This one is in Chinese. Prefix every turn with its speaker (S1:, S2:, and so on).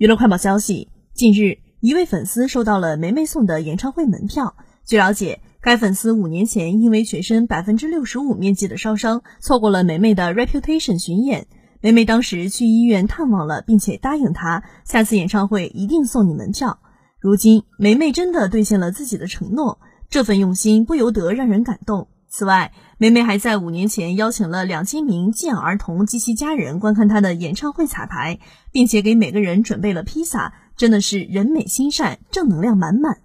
S1: 娱乐快报消息：近日，一位粉丝收到了梅梅送的演唱会门票。据了解，该粉丝五年前因为全身百分之六十五面积的烧伤，错过了梅梅的 Reputation 巡演。梅梅当时去医院探望了，并且答应他下次演唱会一定送你门票。如今，梅梅真的兑现了自己的承诺，这份用心不由得让人感动。此外，梅梅还在五年前邀请了两千名寄养儿童及其家人观看她的演唱会彩排，并且给每个人准备了披萨，真的是人美心善，正能量满满。